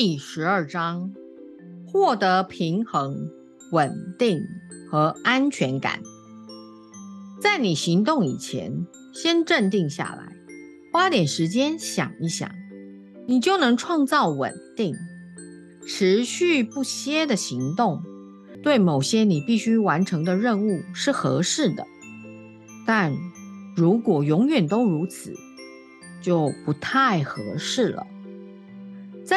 第十二章：获得平衡、稳定和安全感。在你行动以前，先镇定下来，花点时间想一想，你就能创造稳定。持续不歇的行动，对某些你必须完成的任务是合适的，但如果永远都如此，就不太合适了。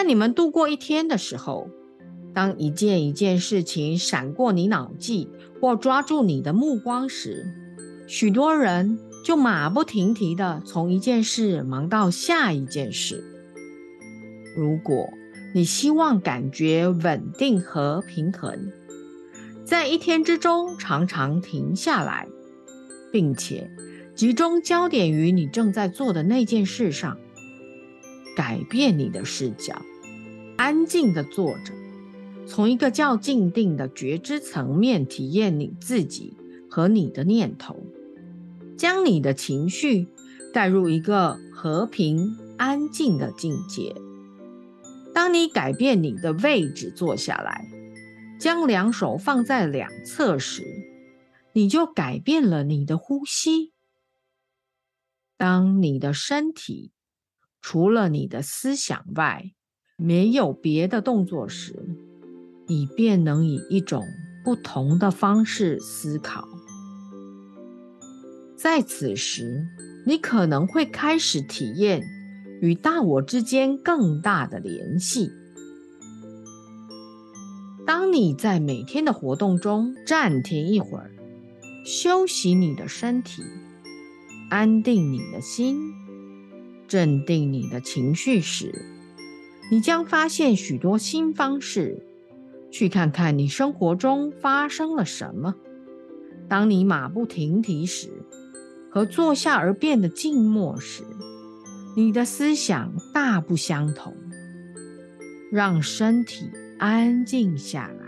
在你们度过一天的时候，当一件一件事情闪过你脑际或抓住你的目光时，许多人就马不停蹄地从一件事忙到下一件事。如果你希望感觉稳定和平衡，在一天之中常常停下来，并且集中焦点于你正在做的那件事上。改变你的视角，安静的坐着，从一个较静定的觉知层面体验你自己和你的念头，将你的情绪带入一个和平安静的境界。当你改变你的位置坐下来，将两手放在两侧时，你就改变了你的呼吸。当你的身体。除了你的思想外，没有别的动作时，你便能以一种不同的方式思考。在此时，你可能会开始体验与大我之间更大的联系。当你在每天的活动中暂停一会儿，休息你的身体，安定你的心。镇定你的情绪时，你将发现许多新方式。去看看你生活中发生了什么。当你马不停蹄时，和坐下而变得静默时，你的思想大不相同。让身体安静下来，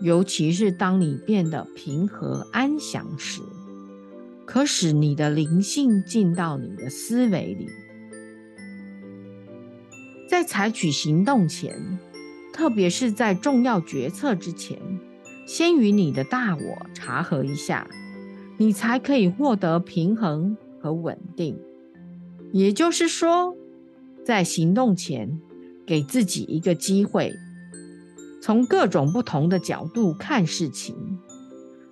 尤其是当你变得平和安详时。可使你的灵性进到你的思维里。在采取行动前，特别是在重要决策之前，先与你的大我查核一下，你才可以获得平衡和稳定。也就是说，在行动前，给自己一个机会，从各种不同的角度看事情。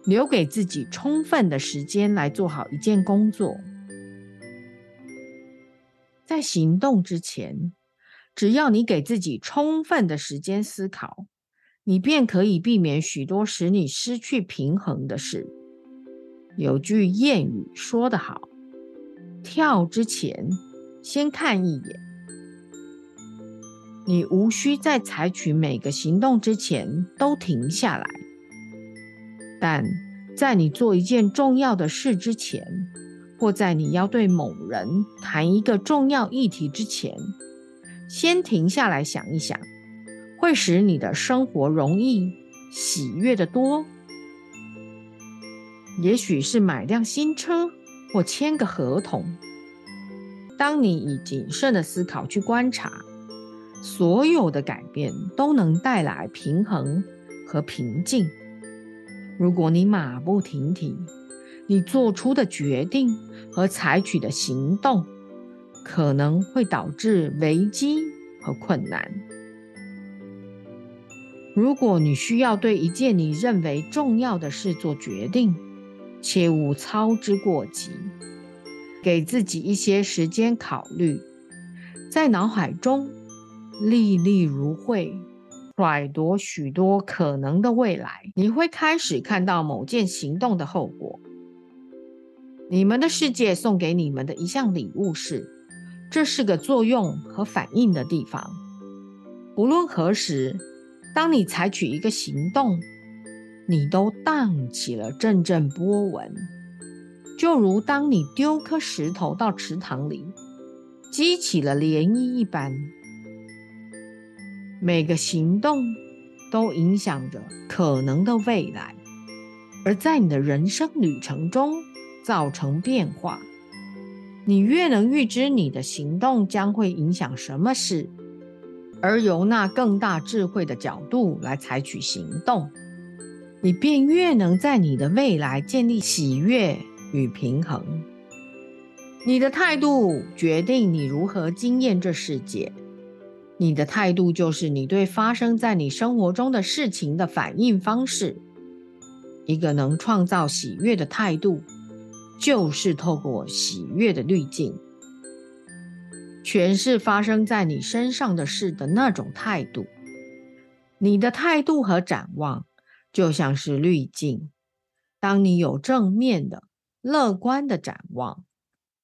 留给自己充分的时间来做好一件工作。在行动之前，只要你给自己充分的时间思考，你便可以避免许多使你失去平衡的事。有句谚语说得好：“跳之前先看一眼。”你无需在采取每个行动之前都停下来。但在你做一件重要的事之前，或在你要对某人谈一个重要议题之前，先停下来想一想，会使你的生活容易、喜悦的多。也许是买辆新车或签个合同。当你以谨慎的思考去观察，所有的改变都能带来平衡和平静。如果你马不停蹄，你做出的决定和采取的行动可能会导致危机和困难。如果你需要对一件你认为重要的事做决定，切勿操之过急，给自己一些时间考虑，在脑海中历历如绘。揣度许多可能的未来，你会开始看到某件行动的后果。你们的世界送给你们的一项礼物是，这是个作用和反应的地方。无论何时，当你采取一个行动，你都荡起了阵阵波纹，就如当你丢颗石头到池塘里，激起了涟漪一般。每个行动都影响着可能的未来，而在你的人生旅程中造成变化。你越能预知你的行动将会影响什么事，而由那更大智慧的角度来采取行动，你便越能在你的未来建立喜悦与平衡。你的态度决定你如何经验这世界。你的态度就是你对发生在你生活中的事情的反应方式。一个能创造喜悦的态度，就是透过喜悦的滤镜，诠释发生在你身上的事的那种态度。你的态度和展望就像是滤镜。当你有正面的、乐观的展望，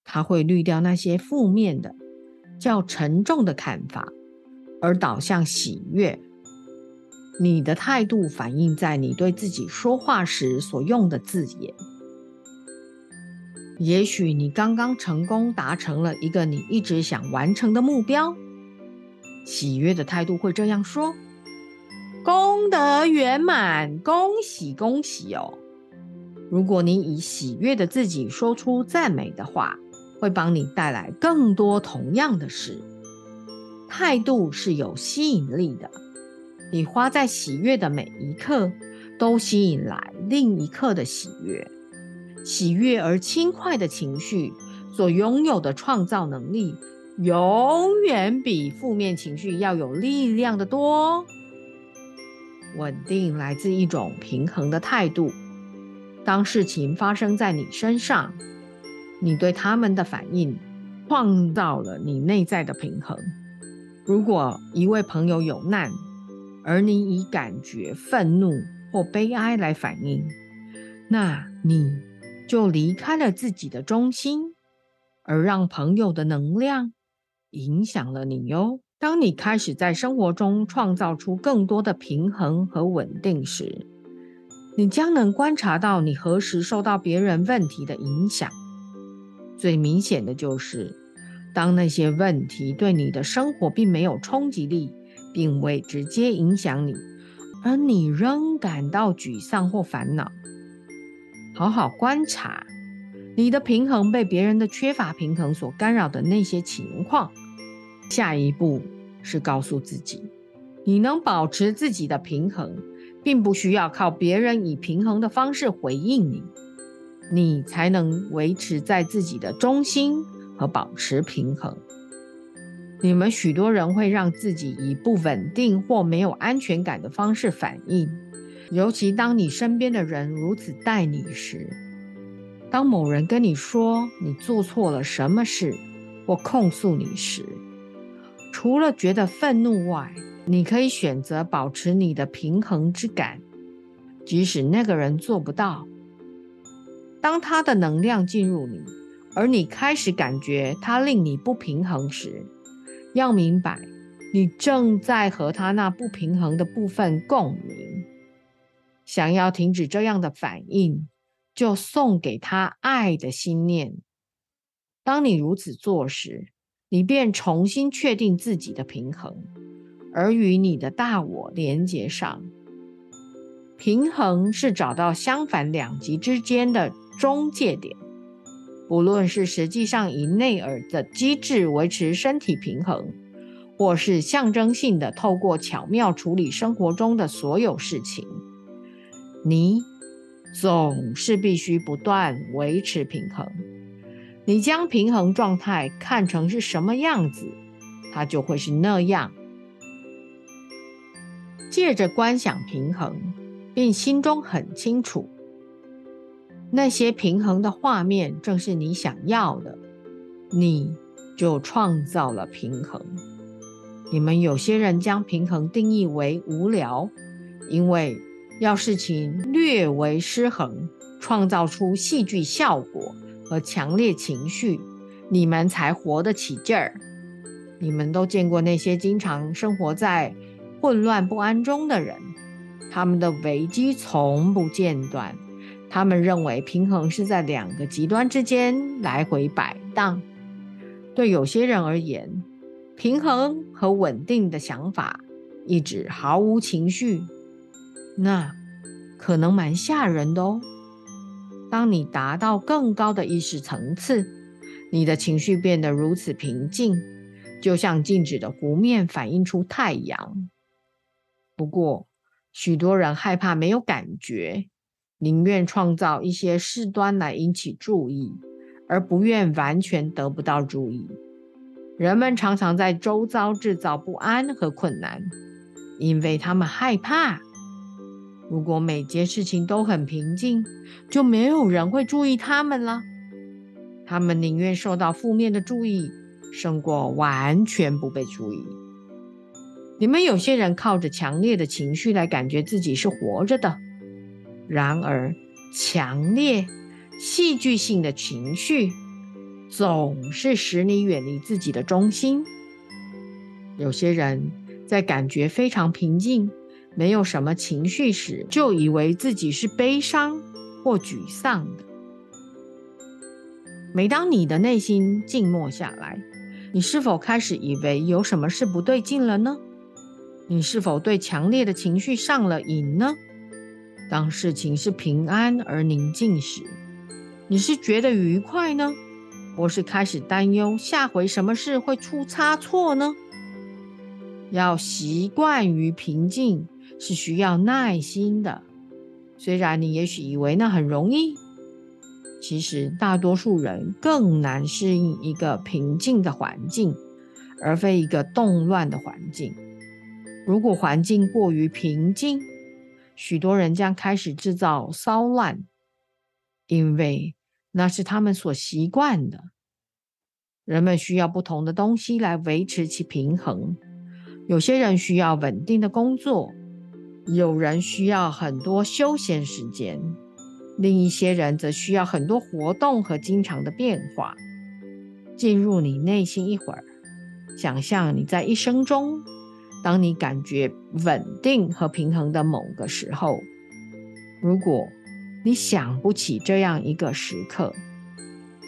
它会滤掉那些负面的、较沉重的看法。而导向喜悦，你的态度反映在你对自己说话时所用的字眼。也许你刚刚成功达成了一个你一直想完成的目标，喜悦的态度会这样说：“功德圆满，恭喜恭喜哦！”如果你以喜悦的自己说出赞美的话，会帮你带来更多同样的事。态度是有吸引力的，你花在喜悦的每一刻，都吸引来另一刻的喜悦。喜悦而轻快的情绪所拥有的创造能力，永远比负面情绪要有力量的多。稳定来自一种平衡的态度。当事情发生在你身上，你对他们的反应，创造了你内在的平衡。如果一位朋友有难，而你以感觉愤怒或悲哀来反应，那你就离开了自己的中心，而让朋友的能量影响了你哟。当你开始在生活中创造出更多的平衡和稳定时，你将能观察到你何时受到别人问题的影响。最明显的就是。当那些问题对你的生活并没有冲击力，并未直接影响你，而你仍感到沮丧或烦恼，好好观察你的平衡被别人的缺乏平衡所干扰的那些情况。下一步是告诉自己，你能保持自己的平衡，并不需要靠别人以平衡的方式回应你，你才能维持在自己的中心。和保持平衡。你们许多人会让自己以不稳定或没有安全感的方式反应，尤其当你身边的人如此待你时。当某人跟你说你做错了什么事或控诉你时，除了觉得愤怒外，你可以选择保持你的平衡之感，即使那个人做不到。当他的能量进入你。而你开始感觉他令你不平衡时，要明白，你正在和他那不平衡的部分共鸣。想要停止这样的反应，就送给他爱的心念。当你如此做时，你便重新确定自己的平衡，而与你的大我连接上。平衡是找到相反两极之间的中介点。不论是实际上以内耳的机制维持身体平衡，或是象征性的透过巧妙处理生活中的所有事情，你总是必须不断维持平衡。你将平衡状态看成是什么样子，它就会是那样。借着观想平衡，并心中很清楚。那些平衡的画面正是你想要的，你就创造了平衡。你们有些人将平衡定义为无聊，因为要事情略为失衡，创造出戏剧效果和强烈情绪，你们才活得起劲儿。你们都见过那些经常生活在混乱不安中的人，他们的危机从不间断。他们认为平衡是在两个极端之间来回摆荡。对有些人而言，平衡和稳定的想法一直毫无情绪，那可能蛮吓人的哦。当你达到更高的意识层次，你的情绪变得如此平静，就像静止的湖面反映出太阳。不过，许多人害怕没有感觉，宁愿创造一些事端来引起注意，而不愿完全得不到注意。人们常常在周遭制造不安和困难，因为他们害怕。如果每件事情都很平静，就没有人会注意他们了。他们宁愿受到负面的注意，胜过完全不被注意。你们有些人靠着强烈的情绪来感觉自己是活着的，然而强烈、戏剧性的情绪总是使你远离自己的中心。有些人在感觉非常平静。没有什么情绪时，就以为自己是悲伤或沮丧的。每当你的内心静默下来，你是否开始以为有什么事不对劲了呢？你是否对强烈的情绪上了瘾呢？当事情是平安而宁静时，你是觉得愉快呢，或是开始担忧下回什么事会出差错呢？要习惯于平静。是需要耐心的，虽然你也许以为那很容易，其实大多数人更难适应一个平静的环境，而非一个动乱的环境。如果环境过于平静，许多人将开始制造骚乱，因为那是他们所习惯的。人们需要不同的东西来维持其平衡，有些人需要稳定的工作。有人需要很多休闲时间，另一些人则需要很多活动和经常的变化。进入你内心一会儿，想象你在一生中，当你感觉稳定和平衡的某个时候，如果你想不起这样一个时刻，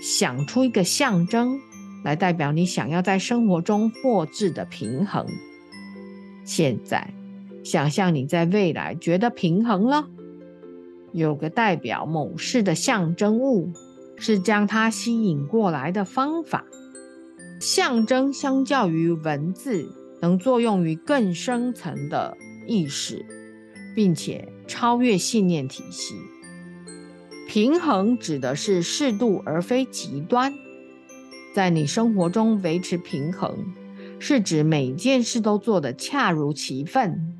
想出一个象征来代表你想要在生活中获致的平衡。现在。想象你在未来觉得平衡了，有个代表某事的象征物，是将它吸引过来的方法。象征相较于文字，能作用于更深层的意识，并且超越信念体系。平衡指的是适度而非极端，在你生活中维持平衡，是指每件事都做得恰如其分。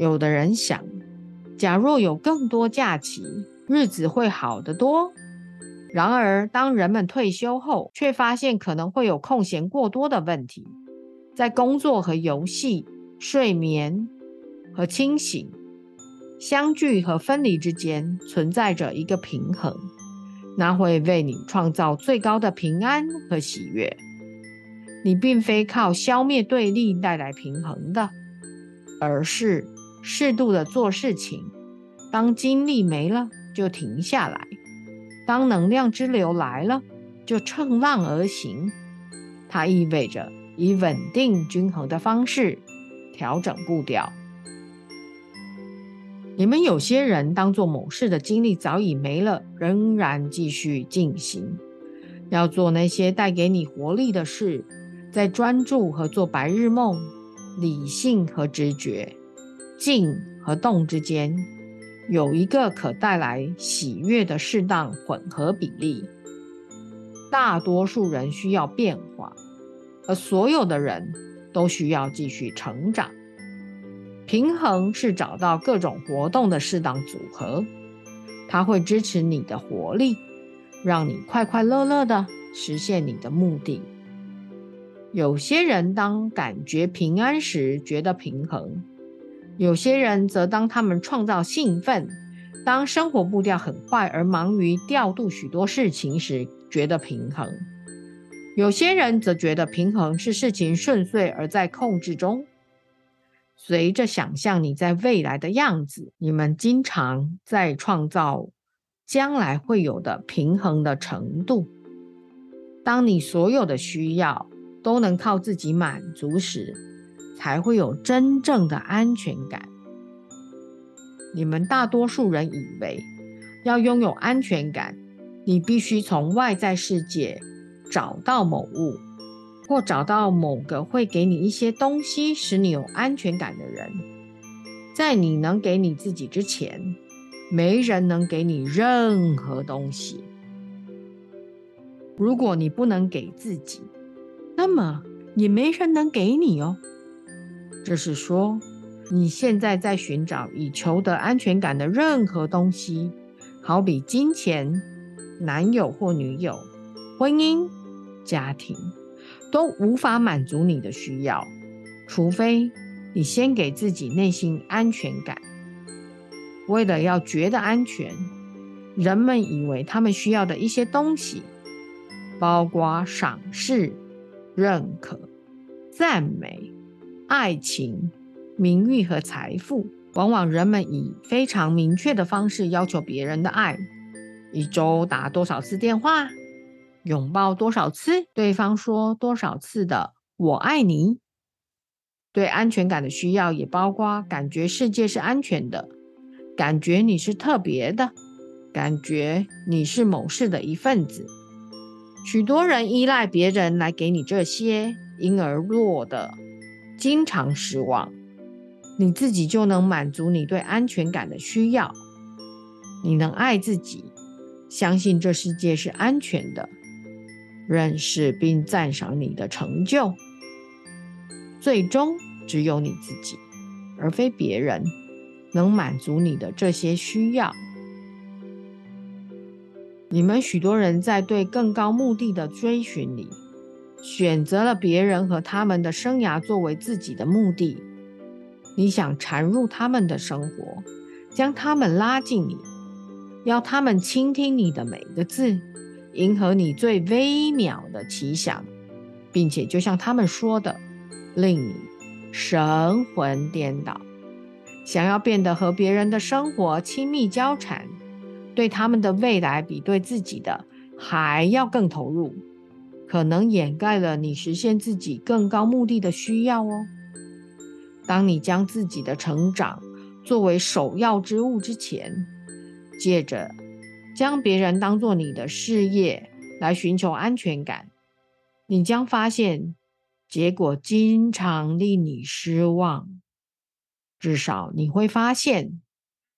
有的人想，假若有更多假期，日子会好得多。然而，当人们退休后，却发现可能会有空闲过多的问题。在工作和游戏、睡眠和清醒、相聚和分离之间存在着一个平衡，那会为你创造最高的平安和喜悦。你并非靠消灭对立带来平衡的，而是。适度的做事情，当精力没了就停下来，当能量之流来了就乘浪而行。它意味着以稳定均衡的方式调整步调。你们有些人当做某事的精力早已没了，仍然继续进行，要做那些带给你活力的事，在专注和做白日梦，理性和直觉。静和动之间有一个可带来喜悦的适当混合比例。大多数人需要变化，而所有的人都需要继续成长。平衡是找到各种活动的适当组合，它会支持你的活力，让你快快乐乐的实现你的目的。有些人当感觉平安时，觉得平衡。有些人则当他们创造兴奋，当生活步调很快而忙于调度许多事情时，觉得平衡；有些人则觉得平衡是事情顺遂而在控制中。随着想象你在未来的样子，你们经常在创造将来会有的平衡的程度。当你所有的需要都能靠自己满足时。才会有真正的安全感。你们大多数人以为，要拥有安全感，你必须从外在世界找到某物，或找到某个会给你一些东西，使你有安全感的人。在你能给你自己之前，没人能给你任何东西。如果你不能给自己，那么也没人能给你哦。这是说，你现在在寻找以求得安全感的任何东西，好比金钱、男友或女友、婚姻、家庭，都无法满足你的需要，除非你先给自己内心安全感。为了要觉得安全，人们以为他们需要的一些东西。包括赏识、认可、赞美、爱情、名誉和财富。往往人们以非常明确的方式要求别人的爱：一周打多少次电话，拥抱多少次，对方说多少次的“我爱你”。对安全感的需要也包括感觉世界是安全的，感觉你是特别的，感觉你是某事的一份子。许多人依赖别人来给你这些，因而弱的经常失望。你自己就能满足你对安全感的需要。你能爱自己，相信这世界是安全的，认识并赞赏你的成就。最终，只有你自己，而非别人，能满足你的这些需要。你们许多人在对更高目的的追寻里，选择了别人和他们的生涯作为自己的目的。你想缠入他们的生活，将他们拉近你，要他们倾听你的每个字，迎合你最微妙的奇想，并且就像他们说的，令你神魂颠倒，想要变得和别人的生活亲密交缠。对他们的未来比对自己的还要更投入，可能掩盖了你实现自己更高目的的需要哦。当你将自己的成长作为首要之物之前，借着将别人当做你的事业来寻求安全感，你将发现结果经常令你失望。至少你会发现，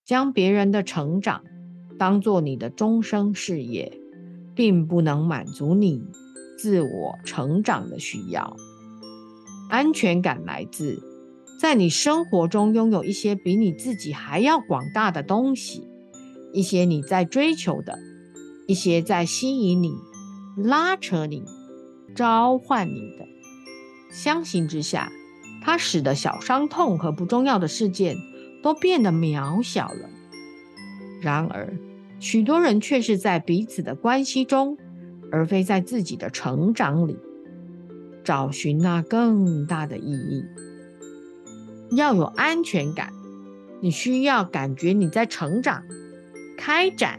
将别人的成长。当做你的终生事业，并不能满足你自我成长的需要。安全感来自在你生活中拥有一些比你自己还要广大的东西，一些你在追求的，一些在吸引你、拉扯你、召唤你的。相形之下，它使得小伤痛和不重要的事件都变得渺小了。然而，许多人却是在彼此的关系中，而非在自己的成长里，找寻那更大的意义。要有安全感，你需要感觉你在成长、开展，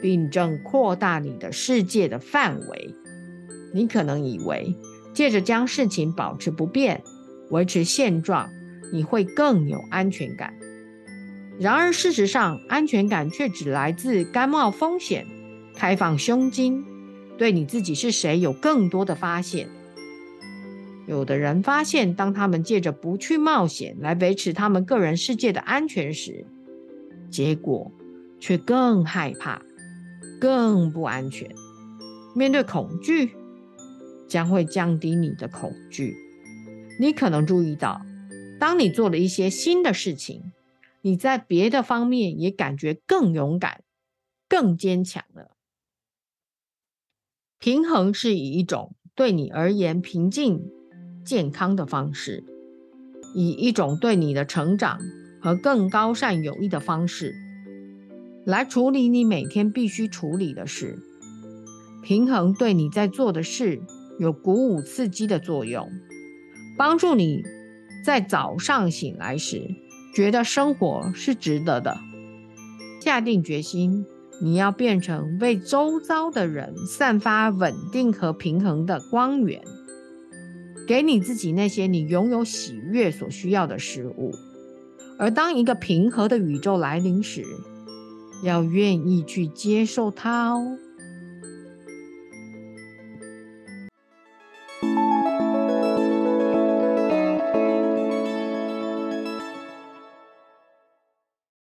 并正扩大你的世界的范围。你可能以为，借着将事情保持不变、维持现状，你会更有安全感。然而，事实上，安全感却只来自甘冒风险、开放胸襟，对你自己是谁有更多的发现。有的人发现，当他们借着不去冒险来维持他们个人世界的安全时，结果却更害怕、更不安全。面对恐惧，将会降低你的恐惧。你可能注意到，当你做了一些新的事情。你在别的方面也感觉更勇敢、更坚强了。平衡是以一种对你而言平静、健康的方式，以一种对你的成长和更高善有益的方式来处理你每天必须处理的事。平衡对你在做的事有鼓舞、刺激的作用，帮助你在早上醒来时。觉得生活是值得的，下定决心，你要变成为周遭的人散发稳定和平衡的光源，给你自己那些你拥有喜悦所需要的事物。而当一个平和的宇宙来临时，要愿意去接受它哦。